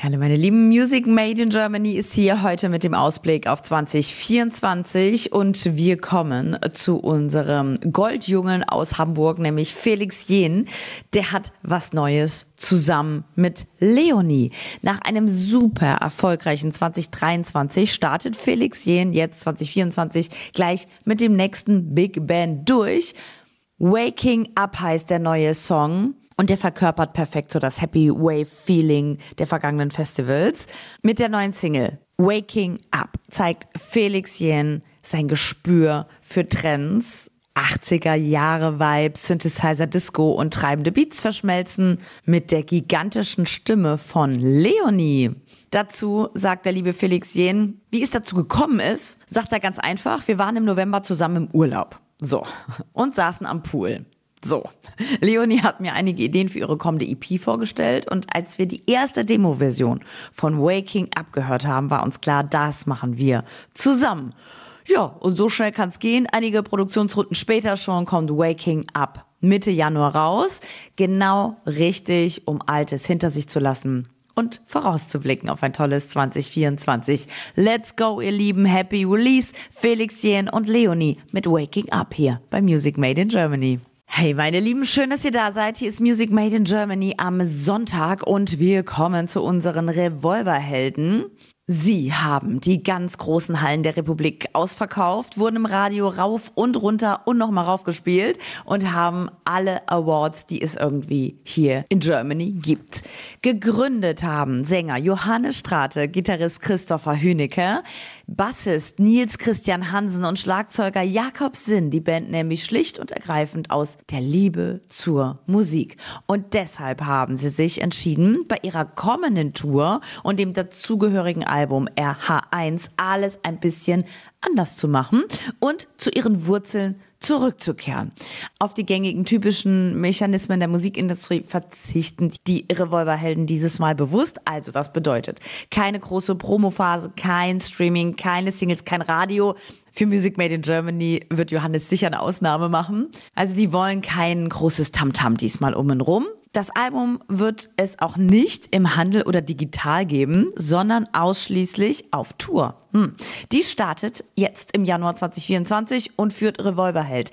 Hallo meine lieben Music Made in Germany ist hier heute mit dem Ausblick auf 2024 und wir kommen zu unserem Goldjungen aus Hamburg, nämlich Felix Jen. Der hat was Neues zusammen mit Leonie. Nach einem super erfolgreichen 2023 startet Felix Jen jetzt 2024 gleich mit dem nächsten Big Band durch. Waking Up heißt der neue Song. Und der verkörpert perfekt so das Happy Wave Feeling der vergangenen Festivals. Mit der neuen Single Waking Up zeigt Felix Jen sein Gespür für Trends. 80er Jahre Vibes, Synthesizer Disco und treibende Beats verschmelzen mit der gigantischen Stimme von Leonie. Dazu sagt der liebe Felix Jen, wie es dazu gekommen ist, sagt er ganz einfach, wir waren im November zusammen im Urlaub. So. Und saßen am Pool. So, Leonie hat mir einige Ideen für ihre kommende EP vorgestellt und als wir die erste Demo-Version von Waking Up gehört haben, war uns klar, das machen wir zusammen. Ja, und so schnell kann es gehen. Einige Produktionsrunden später schon kommt Waking Up Mitte Januar raus. Genau richtig, um Altes hinter sich zu lassen und vorauszublicken auf ein tolles 2024. Let's go, ihr Lieben. Happy Release. Felix Jen und Leonie mit Waking Up hier bei Music Made in Germany. Hey, meine Lieben, schön, dass ihr da seid. Hier ist Music Made in Germany am Sonntag und wir kommen zu unseren Revolverhelden. Sie haben die ganz großen Hallen der Republik ausverkauft, wurden im Radio rauf und runter und nochmal raufgespielt und haben alle Awards, die es irgendwie hier in Germany gibt. Gegründet haben Sänger Johannes Strate, Gitarrist Christopher Hünecke, Bassist Nils Christian Hansen und Schlagzeuger Jakob Sinn, die Band nämlich schlicht und ergreifend aus der Liebe zur Musik. Und deshalb haben sie sich entschieden, bei ihrer kommenden Tour und dem dazugehörigen Album RH1 alles ein bisschen anders zu machen und zu ihren Wurzeln zurückzukehren. Auf die gängigen typischen Mechanismen der Musikindustrie verzichten die Revolverhelden dieses Mal bewusst. Also das bedeutet keine große Promophase, kein Streaming, keine Singles, kein Radio. Für Music Made in Germany wird Johannes sicher eine Ausnahme machen. Also die wollen kein großes Tamtam -Tam diesmal um und rum. Das Album wird es auch nicht im Handel oder digital geben, sondern ausschließlich auf Tour. Hm. Die startet jetzt im Januar 2024 und führt Revolverheld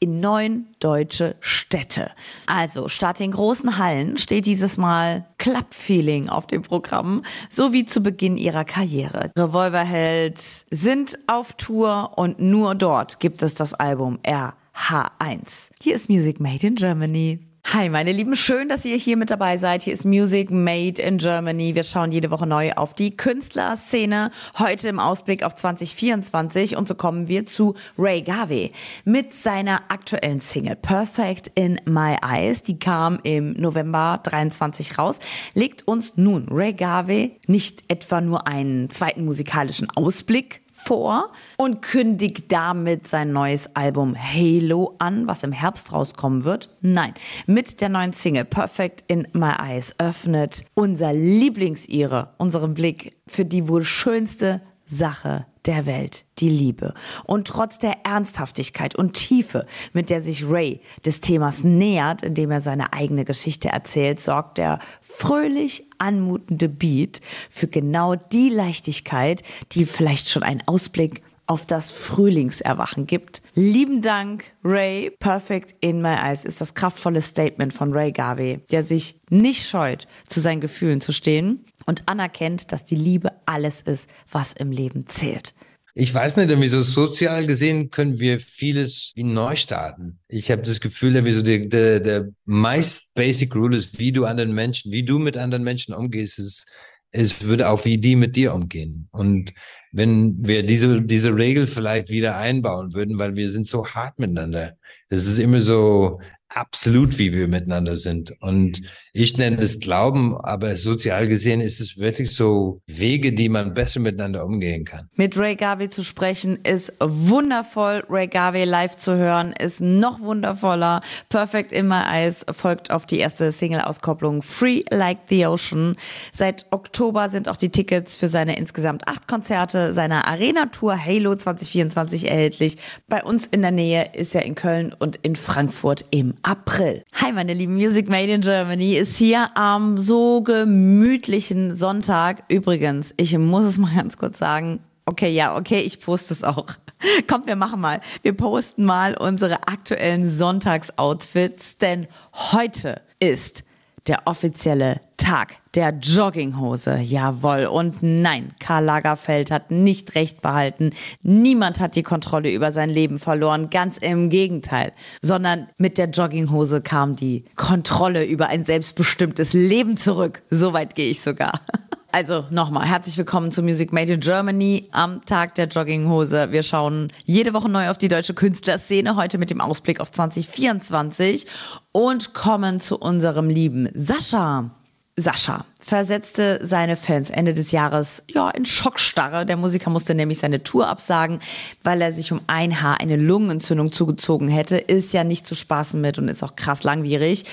in neun deutsche Städte. Also statt den großen Hallen steht dieses Mal Club-Feeling auf dem Programm, so wie zu Beginn ihrer Karriere. Revolverheld sind auf Tour und nur dort gibt es das Album RH1. Hier ist Music Made in Germany. Hi, meine Lieben, schön, dass ihr hier mit dabei seid. Hier ist Music Made in Germany. Wir schauen jede Woche neu auf die Künstlerszene. Heute im Ausblick auf 2024 und so kommen wir zu Ray Garvey mit seiner aktuellen Single Perfect in My Eyes. Die kam im November 23 raus. Legt uns nun Ray Garvey nicht etwa nur einen zweiten musikalischen Ausblick vor und kündigt damit sein neues Album Halo an, was im Herbst rauskommen wird. Nein, mit der neuen Single Perfect in My Eyes öffnet unser Lieblingsire unseren Blick für die wohl schönste Sache der Welt, die Liebe. Und trotz der Ernsthaftigkeit und Tiefe, mit der sich Ray des Themas nähert, indem er seine eigene Geschichte erzählt, sorgt der fröhlich anmutende Beat für genau die Leichtigkeit, die vielleicht schon einen Ausblick auf das Frühlingserwachen gibt. Lieben Dank, Ray. Perfect in my eyes ist das kraftvolle Statement von Ray Garvey, der sich nicht scheut, zu seinen Gefühlen zu stehen und anerkennt, dass die Liebe alles ist, was im Leben zählt. Ich weiß nicht, irgendwie so sozial gesehen können wir vieles wie neu starten. Ich habe das Gefühl, irgendwie der, der, der meist basic rule ist, wie du anderen Menschen, wie du mit anderen Menschen umgehst, ist, es würde auch wie die mit dir umgehen. Und wenn wir diese, diese Regel vielleicht wieder einbauen würden, weil wir sind so hart miteinander. Es ist immer so, absolut, wie wir miteinander sind. Und ich nenne es Glauben, aber sozial gesehen ist es wirklich so Wege, die man besser miteinander umgehen kann. Mit Ray Garvey zu sprechen ist wundervoll. Ray Garvey live zu hören ist noch wundervoller. Perfect in My Eyes folgt auf die erste Single-Auskopplung Free Like the Ocean. Seit Oktober sind auch die Tickets für seine insgesamt acht Konzerte seiner Arena-Tour Halo 2024 erhältlich. Bei uns in der Nähe ist er in Köln und in Frankfurt im April. Hi, meine lieben Music Made in Germany ist hier am so gemütlichen Sonntag. Übrigens, ich muss es mal ganz kurz sagen. Okay, ja, okay, ich poste es auch. Kommt, wir machen mal. Wir posten mal unsere aktuellen Sonntagsoutfits, denn heute ist der offizielle Tag der Jogginghose. Jawohl. Und nein, Karl Lagerfeld hat nicht recht behalten. Niemand hat die Kontrolle über sein Leben verloren. Ganz im Gegenteil. Sondern mit der Jogginghose kam die Kontrolle über ein selbstbestimmtes Leben zurück. Soweit gehe ich sogar. Also nochmal, herzlich willkommen zu Music Made in Germany am Tag der Jogginghose. Wir schauen jede Woche neu auf die deutsche Künstlerszene, heute mit dem Ausblick auf 2024 und kommen zu unserem lieben Sascha. Sascha versetzte seine Fans Ende des Jahres ja in Schockstarre. Der Musiker musste nämlich seine Tour absagen, weil er sich um ein Haar eine Lungenentzündung zugezogen hätte. Ist ja nicht zu spaßen mit und ist auch krass langwierig.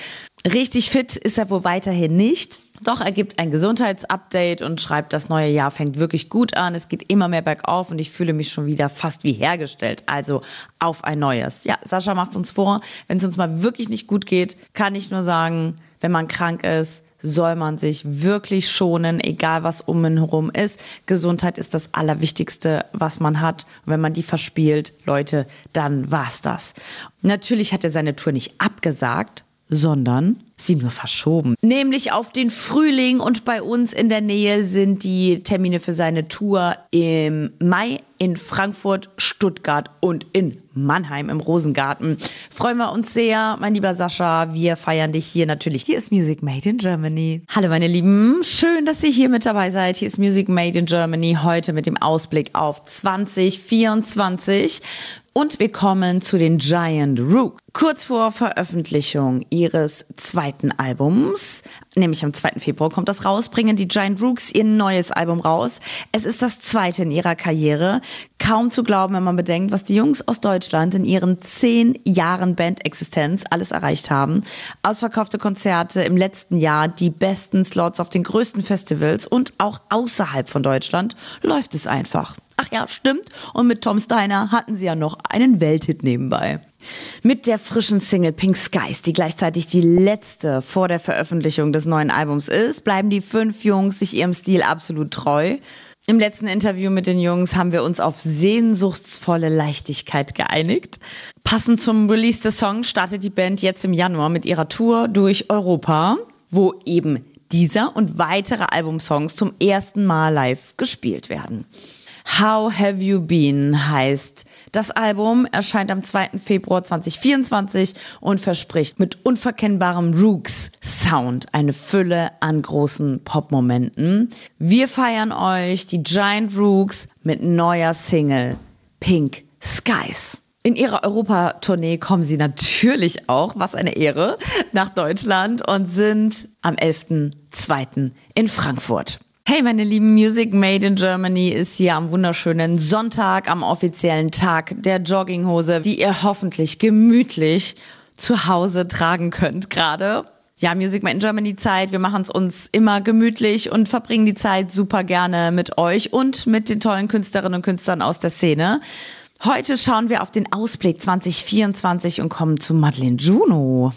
Richtig fit ist er wohl weiterhin nicht. Doch er gibt ein Gesundheitsupdate und schreibt, das neue Jahr fängt wirklich gut an. Es geht immer mehr bergauf und ich fühle mich schon wieder fast wie hergestellt. Also auf ein neues. Ja, Sascha macht uns vor, wenn es uns mal wirklich nicht gut geht, kann ich nur sagen, wenn man krank ist, soll man sich wirklich schonen, egal was um ihn herum ist. Gesundheit ist das Allerwichtigste, was man hat. Und wenn man die verspielt, Leute, dann war's das. Natürlich hat er seine Tour nicht abgesagt, sondern sie nur verschoben. Nämlich auf den Frühling und bei uns in der Nähe sind die Termine für seine Tour im Mai in Frankfurt, Stuttgart und in Mannheim im Rosengarten. Freuen wir uns sehr, mein lieber Sascha. Wir feiern dich hier natürlich. Hier ist Music Made in Germany. Hallo meine Lieben, schön, dass ihr hier mit dabei seid. Hier ist Music Made in Germany heute mit dem Ausblick auf 2024. Und wir kommen zu den Giant Rook. Kurz vor Veröffentlichung ihres zweiten Albums, nämlich am 2. Februar kommt das raus, bringen die Giant Rooks ihr neues Album raus. Es ist das zweite in ihrer Karriere. Kaum zu glauben, wenn man bedenkt, was die Jungs aus Deutschland in ihren zehn Jahren Bandexistenz alles erreicht haben. Ausverkaufte Konzerte im letzten Jahr, die besten Slots auf den größten Festivals und auch außerhalb von Deutschland läuft es einfach. Ach ja, stimmt. Und mit Tom Steiner hatten sie ja noch einen Welthit nebenbei. Mit der frischen Single Pink Skies, die gleichzeitig die letzte vor der Veröffentlichung des neuen Albums ist, bleiben die fünf Jungs sich ihrem Stil absolut treu. Im letzten Interview mit den Jungs haben wir uns auf sehnsuchtsvolle Leichtigkeit geeinigt. Passend zum Release des Songs startet die Band jetzt im Januar mit ihrer Tour durch Europa, wo eben dieser und weitere Albumsongs zum ersten Mal live gespielt werden. How Have You Been heißt. Das Album erscheint am 2. Februar 2024 und verspricht mit unverkennbarem Rooks Sound eine Fülle an großen Popmomenten. Wir feiern euch die Giant Rooks mit neuer Single Pink Skies. In ihrer Europatournee kommen sie natürlich auch, was eine Ehre, nach Deutschland und sind am 11.2. in Frankfurt. Hey, meine lieben Music Made in Germany ist hier am wunderschönen Sonntag, am offiziellen Tag der Jogginghose, die ihr hoffentlich gemütlich zu Hause tragen könnt gerade. Ja, Music Made in Germany Zeit. Wir machen es uns immer gemütlich und verbringen die Zeit super gerne mit euch und mit den tollen Künstlerinnen und Künstlern aus der Szene. Heute schauen wir auf den Ausblick 2024 und kommen zu Madeleine Juno.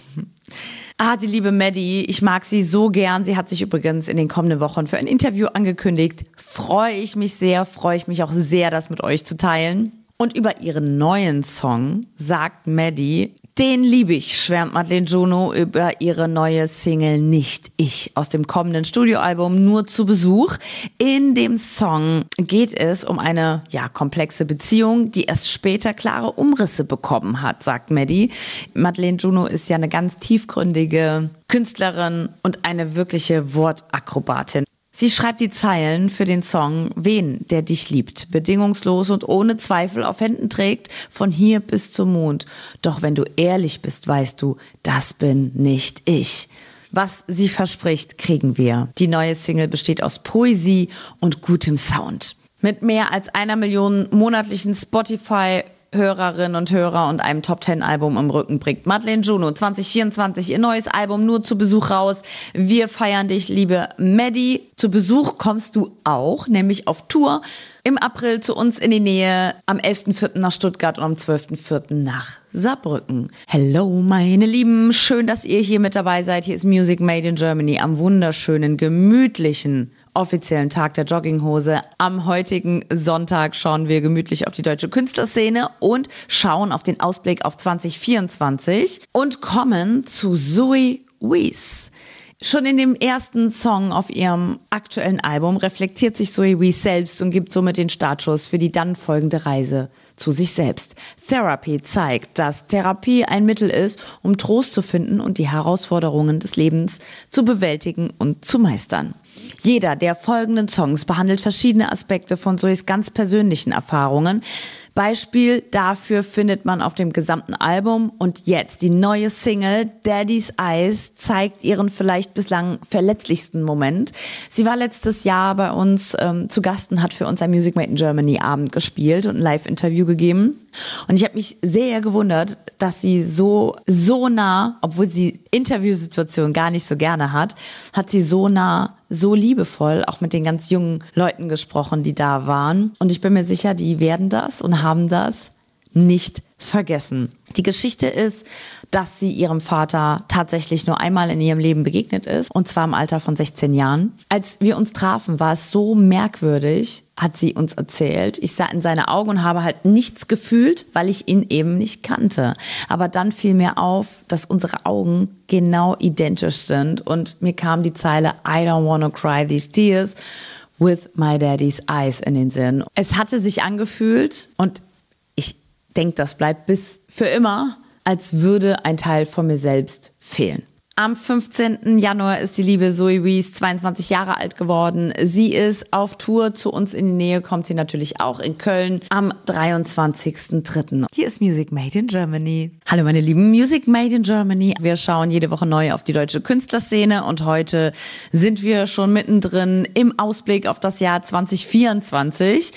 Ah, die liebe Maddie, ich mag sie so gern. Sie hat sich übrigens in den kommenden Wochen für ein Interview angekündigt. Freue ich mich sehr, freue ich mich auch sehr, das mit euch zu teilen. Und über ihren neuen Song sagt Maddie, den liebe ich, schwärmt Madeleine Juno über ihre neue Single Nicht Ich aus dem kommenden Studioalbum Nur zu Besuch. In dem Song geht es um eine, ja, komplexe Beziehung, die erst später klare Umrisse bekommen hat, sagt Maddie. Madeleine Juno ist ja eine ganz tiefgründige Künstlerin und eine wirkliche Wortakrobatin. Sie schreibt die Zeilen für den Song Wen, der dich liebt, bedingungslos und ohne Zweifel auf Händen trägt, von hier bis zum Mond. Doch wenn du ehrlich bist, weißt du, das bin nicht ich. Was sie verspricht, kriegen wir. Die neue Single besteht aus Poesie und gutem Sound. Mit mehr als einer Million monatlichen Spotify Hörerinnen und Hörer und einem Top 10 Album im Rücken bringt. Madeleine Juno 2024 ihr neues Album nur zu Besuch raus. Wir feiern dich, liebe Maddie. Zu Besuch kommst du auch, nämlich auf Tour im April zu uns in die Nähe, am 11.04. nach Stuttgart und am 12.04. nach Saarbrücken. Hello, meine Lieben. Schön, dass ihr hier mit dabei seid. Hier ist Music Made in Germany am wunderschönen, gemütlichen offiziellen Tag der Jogginghose. Am heutigen Sonntag schauen wir gemütlich auf die deutsche Künstlerszene und schauen auf den Ausblick auf 2024 und kommen zu Zoe Wees. Schon in dem ersten Song auf ihrem aktuellen Album reflektiert sich Zoe Wees selbst und gibt somit den Startschuss für die dann folgende Reise zu sich selbst. Therapy zeigt, dass Therapie ein Mittel ist, um Trost zu finden und die Herausforderungen des Lebens zu bewältigen und zu meistern. Jeder der folgenden Songs behandelt verschiedene Aspekte von Zoes ganz persönlichen Erfahrungen. Beispiel dafür findet man auf dem gesamten Album und jetzt die neue Single Daddy's Eyes zeigt ihren vielleicht bislang verletzlichsten Moment. Sie war letztes Jahr bei uns ähm, zu Gast und hat für uns ein Music Made in Germany Abend gespielt und ein Live-Interview gegeben. Und ich habe mich sehr gewundert, dass sie so, so nah, obwohl sie Interviewsituationen gar nicht so gerne hat, hat sie so nah so liebevoll auch mit den ganz jungen Leuten gesprochen, die da waren. Und ich bin mir sicher, die werden das und haben das nicht vergessen. Die Geschichte ist, dass sie ihrem Vater tatsächlich nur einmal in ihrem Leben begegnet ist, und zwar im Alter von 16 Jahren. Als wir uns trafen, war es so merkwürdig, hat sie uns erzählt. Ich sah in seine Augen und habe halt nichts gefühlt, weil ich ihn eben nicht kannte. Aber dann fiel mir auf, dass unsere Augen genau identisch sind und mir kam die Zeile I don't wanna cry these tears with my daddy's eyes in den Sinn. Es hatte sich angefühlt und denke, das bleibt bis für immer, als würde ein Teil von mir selbst fehlen. Am 15. Januar ist die liebe Zoe Wees 22 Jahre alt geworden. Sie ist auf Tour zu uns in die Nähe, kommt sie natürlich auch in Köln am 23.03. Hier ist Music Made in Germany. Hallo meine lieben Music Made in Germany. Wir schauen jede Woche neu auf die deutsche Künstlerszene und heute sind wir schon mittendrin im Ausblick auf das Jahr 2024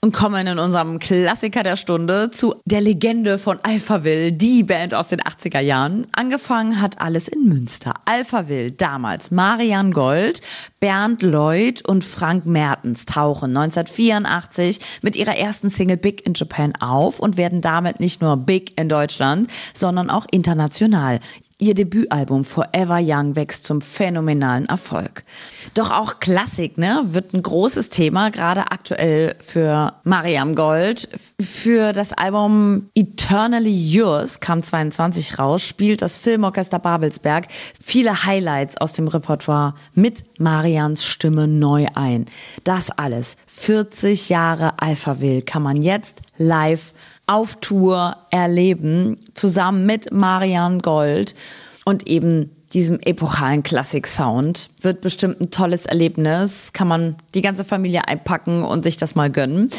und kommen in unserem Klassiker der Stunde zu der Legende von Alphaville, die Band aus den 80er Jahren. Angefangen hat alles in Münster. Alphaville, damals Marian Gold, Bernd Lloyd und Frank Mertens tauchen 1984 mit ihrer ersten Single Big in Japan auf und werden damit nicht nur big in Deutschland, sondern auch international. Ihr Debütalbum Forever Young wächst zum phänomenalen Erfolg. Doch auch Klassik ne, wird ein großes Thema, gerade aktuell für Mariam Gold. Für das Album Eternally Yours kam 22 raus, spielt das Filmorchester Babelsberg viele Highlights aus dem Repertoire mit Marians Stimme neu ein. Das alles, 40 Jahre Alphaville, kann man jetzt live auf Tour erleben, zusammen mit Marian Gold und eben diesem epochalen Klassik-Sound. Wird bestimmt ein tolles Erlebnis. Kann man die ganze Familie einpacken und sich das mal gönnen.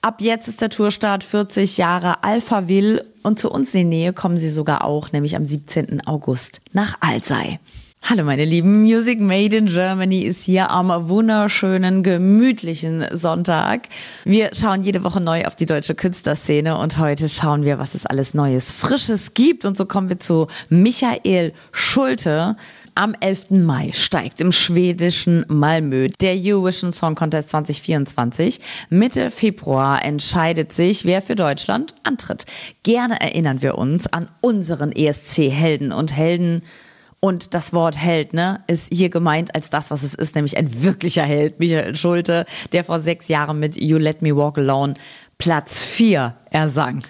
Ab jetzt ist der Tourstart 40 Jahre Alphaville und zu uns in die Nähe kommen sie sogar auch, nämlich am 17. August nach Alzey. Hallo meine Lieben, Music Made in Germany ist hier am wunderschönen, gemütlichen Sonntag. Wir schauen jede Woche neu auf die deutsche Künstlerszene und heute schauen wir, was es alles Neues, Frisches gibt. Und so kommen wir zu Michael Schulte. Am 11. Mai steigt im schwedischen Malmö der Eurovision Song Contest 2024. Mitte Februar entscheidet sich, wer für Deutschland antritt. Gerne erinnern wir uns an unseren ESC-Helden und Helden und das Wort Held, ne, ist hier gemeint als das, was es ist, nämlich ein wirklicher Held, Michael Schulte, der vor sechs Jahren mit You Let Me Walk Alone Platz vier ersang.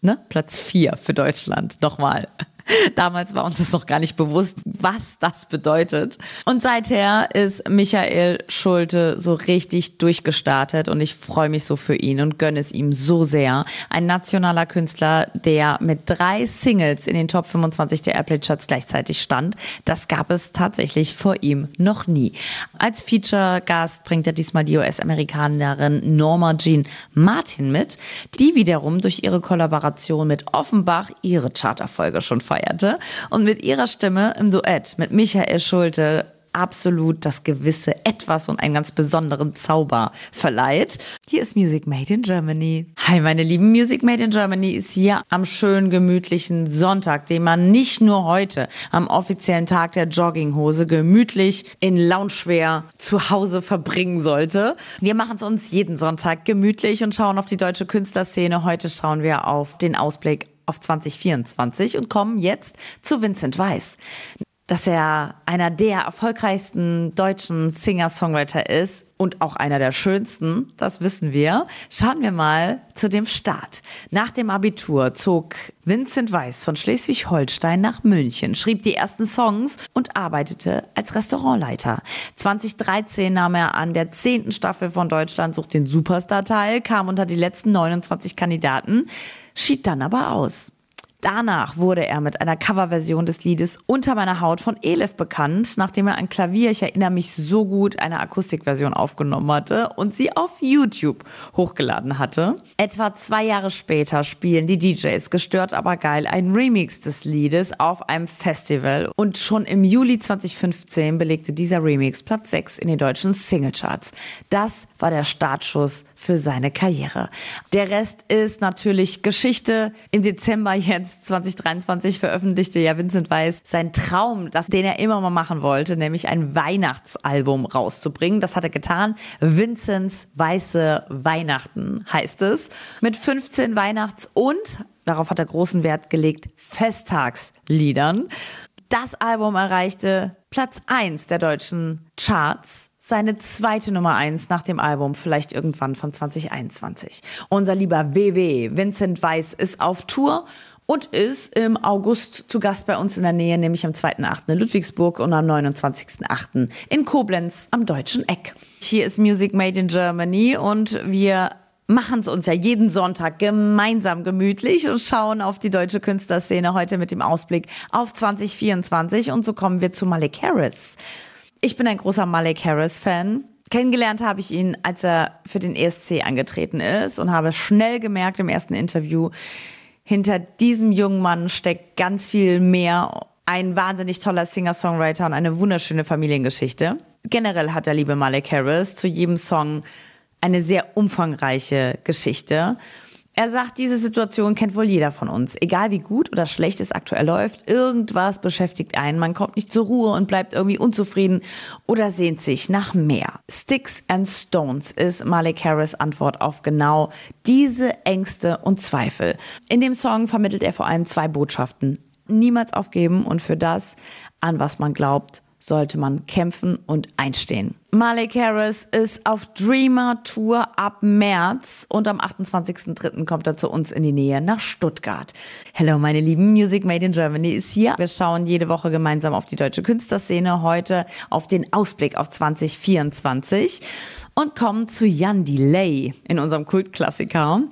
Ne? Platz vier für Deutschland. Nochmal. Damals war uns das noch gar nicht bewusst, was das bedeutet. Und seither ist Michael Schulte so richtig durchgestartet und ich freue mich so für ihn und gönne es ihm so sehr. Ein nationaler Künstler, der mit drei Singles in den Top 25 der Airplay-Charts gleichzeitig stand. Das gab es tatsächlich vor ihm noch nie. Als Feature-Gast bringt er diesmal die US-Amerikanerin Norma Jean Martin mit, die wiederum durch ihre Kollaboration mit Offenbach ihre Charterfolge schon feiert feierte und mit ihrer Stimme im Duett mit Michael Schulte absolut das gewisse Etwas und einen ganz besonderen Zauber verleiht. Hier ist Music Made in Germany. Hi, meine lieben Music Made in Germany ist hier am schönen, gemütlichen Sonntag, den man nicht nur heute am offiziellen Tag der Jogginghose gemütlich in Loungewear zu Hause verbringen sollte. Wir machen es uns jeden Sonntag gemütlich und schauen auf die deutsche Künstlerszene. Heute schauen wir auf den Ausblick auf 2024 und kommen jetzt zu Vincent Weiss. Dass er einer der erfolgreichsten deutschen Singer-Songwriter ist und auch einer der schönsten, das wissen wir. Schauen wir mal zu dem Start. Nach dem Abitur zog Vincent Weiss von Schleswig-Holstein nach München, schrieb die ersten Songs und arbeitete als Restaurantleiter. 2013 nahm er an der zehnten Staffel von Deutschland sucht den Superstar teil, kam unter die letzten 29 Kandidaten, schied dann aber aus. Danach wurde er mit einer Coverversion des Liedes Unter meiner Haut von Elif bekannt, nachdem er ein Klavier, ich erinnere mich so gut, eine Akustikversion aufgenommen hatte und sie auf YouTube hochgeladen hatte. Etwa zwei Jahre später spielen die DJs gestört aber geil ein Remix des Liedes auf einem Festival und schon im Juli 2015 belegte dieser Remix Platz 6 in den deutschen Singlecharts. Das war der Startschuss für seine Karriere. Der Rest ist natürlich Geschichte. Im Dezember jetzt 2023 veröffentlichte ja Vincent Weiss sein Traum, das, den er immer mal machen wollte, nämlich ein Weihnachtsalbum rauszubringen. Das hat er getan. Vincents Weiße Weihnachten heißt es. Mit 15 Weihnachts- und, darauf hat er großen Wert gelegt, Festtagsliedern. Das Album erreichte Platz 1 der deutschen Charts seine zweite Nummer eins nach dem Album, vielleicht irgendwann von 2021. Unser lieber WW, Vincent Weiss, ist auf Tour und ist im August zu Gast bei uns in der Nähe, nämlich am 2.8. in Ludwigsburg und am 29.8. in Koblenz am Deutschen Eck. Hier ist Music Made in Germany und wir machen es uns ja jeden Sonntag gemeinsam gemütlich und schauen auf die deutsche Künstlerszene heute mit dem Ausblick auf 2024 und so kommen wir zu Malik Harris. Ich bin ein großer Malik Harris-Fan. Kennengelernt habe ich ihn, als er für den ESC angetreten ist und habe schnell gemerkt im ersten Interview, hinter diesem jungen Mann steckt ganz viel mehr. Ein wahnsinnig toller Singer-Songwriter und eine wunderschöne Familiengeschichte. Generell hat der liebe Malik Harris zu jedem Song eine sehr umfangreiche Geschichte. Er sagt, diese Situation kennt wohl jeder von uns. Egal wie gut oder schlecht es aktuell läuft, irgendwas beschäftigt einen. Man kommt nicht zur Ruhe und bleibt irgendwie unzufrieden oder sehnt sich nach mehr. Sticks and Stones ist Malik Harris Antwort auf genau diese Ängste und Zweifel. In dem Song vermittelt er vor allem zwei Botschaften. Niemals aufgeben und für das, an was man glaubt, sollte man kämpfen und einstehen. Malik Harris ist auf Dreamer Tour ab März und am 28.03. kommt er zu uns in die Nähe nach Stuttgart. Hello, meine lieben, Music Made in Germany ist hier. Wir schauen jede Woche gemeinsam auf die deutsche Künstlerszene, heute auf den Ausblick auf 2024 und kommen zu Jan Delay in unserem Kultklassiker.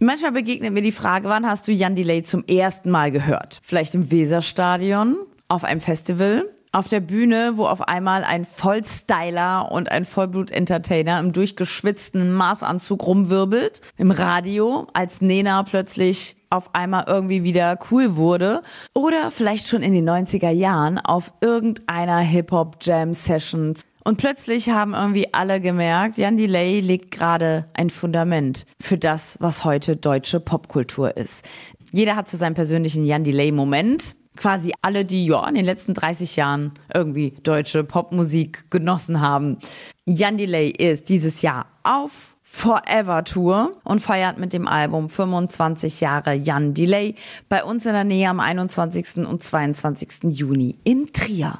Manchmal begegnet mir die Frage, wann hast du Jan Delay zum ersten Mal gehört? Vielleicht im Weserstadion, auf einem Festival, auf der Bühne, wo auf einmal ein Vollstyler und ein Vollblut-Entertainer im durchgeschwitzten Maßanzug rumwirbelt. Im Radio, als Nena plötzlich auf einmal irgendwie wieder cool wurde. Oder vielleicht schon in den 90er Jahren auf irgendeiner Hip-Hop-Jam-Session. Und plötzlich haben irgendwie alle gemerkt, Jan Delay legt gerade ein Fundament für das, was heute deutsche Popkultur ist. Jeder hat zu seinem persönlichen Jan Delay-Moment quasi alle, die ja in den letzten 30 Jahren irgendwie deutsche Popmusik genossen haben. Jan Delay ist dieses Jahr auf Forever Tour und feiert mit dem Album 25 Jahre Jan Delay bei uns in der Nähe am 21. und 22. Juni in Trier.